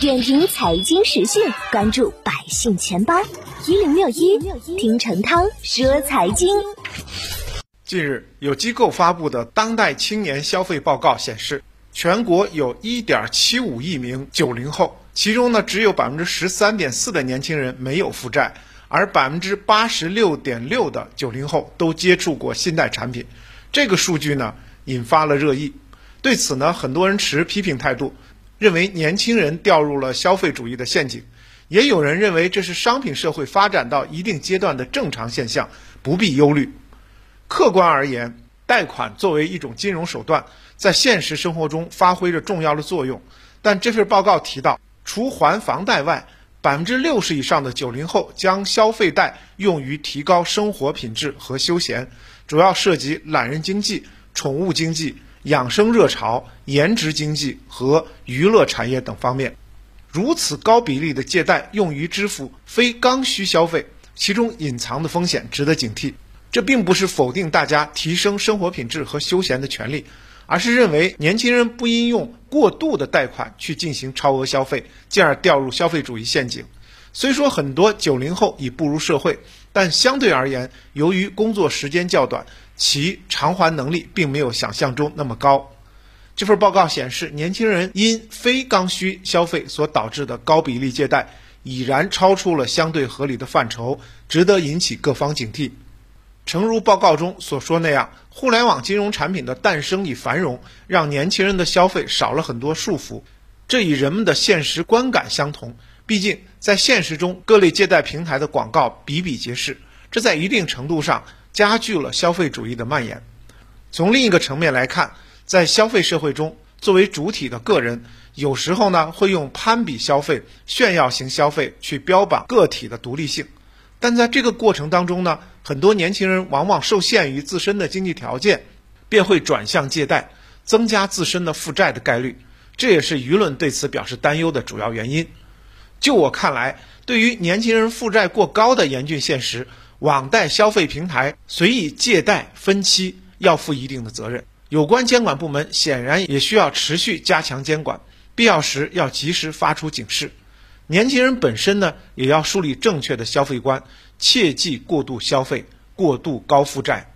点评财经时讯，关注百姓钱包一零六一，听陈涛说财经。近日，有机构发布的《当代青年消费报告》显示，全国有1.75亿名九零后，其中呢，只有百分之十三点四的年轻人没有负债，而百分之八十六点六的九零后都接触过信贷产品。这个数据呢，引发了热议。对此呢，很多人持批评态度。认为年轻人掉入了消费主义的陷阱，也有人认为这是商品社会发展到一定阶段的正常现象，不必忧虑。客观而言，贷款作为一种金融手段，在现实生活中发挥着重要的作用。但这份报告提到，除还房贷外，百分之六十以上的九零后将消费贷用于提高生活品质和休闲，主要涉及懒人经济、宠物经济。养生热潮、颜值经济和娱乐产业等方面，如此高比例的借贷用于支付非刚需消费，其中隐藏的风险值得警惕。这并不是否定大家提升生活品质和休闲的权利，而是认为年轻人不应用过度的贷款去进行超额消费，进而掉入消费主义陷阱。虽说很多九零后已步入社会，但相对而言，由于工作时间较短。其偿还能力并没有想象中那么高。这份报告显示，年轻人因非刚需消费所导致的高比例借贷，已然超出了相对合理的范畴，值得引起各方警惕。诚如报告中所说那样，互联网金融产品的诞生与繁荣，让年轻人的消费少了很多束缚。这与人们的现实观感相同。毕竟，在现实中，各类借贷平台的广告比比皆是，这在一定程度上。加剧了消费主义的蔓延。从另一个层面来看，在消费社会中，作为主体的个人，有时候呢会用攀比消费、炫耀型消费去标榜个体的独立性。但在这个过程当中呢，很多年轻人往往受限于自身的经济条件，便会转向借贷，增加自身的负债的概率。这也是舆论对此表示担忧的主要原因。就我看来，对于年轻人负债过高的严峻现实。网贷消费平台随意借贷分期要负一定的责任，有关监管部门显然也需要持续加强监管，必要时要及时发出警示。年轻人本身呢，也要树立正确的消费观，切忌过度消费、过度高负债。